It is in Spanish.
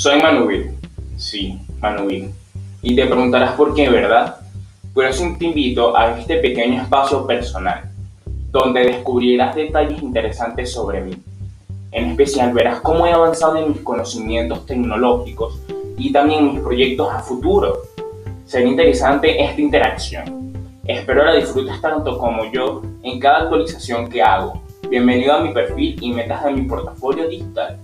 Soy Manuel. Sí, Manuel. Y te preguntarás por qué, ¿verdad? Por eso te invito a este pequeño espacio personal, donde descubrirás detalles interesantes sobre mí. En especial verás cómo he avanzado en mis conocimientos tecnológicos y también mis proyectos a futuro. Será interesante esta interacción. Espero la disfrutes tanto como yo en cada actualización que hago. Bienvenido a mi perfil y metas de mi portafolio digital.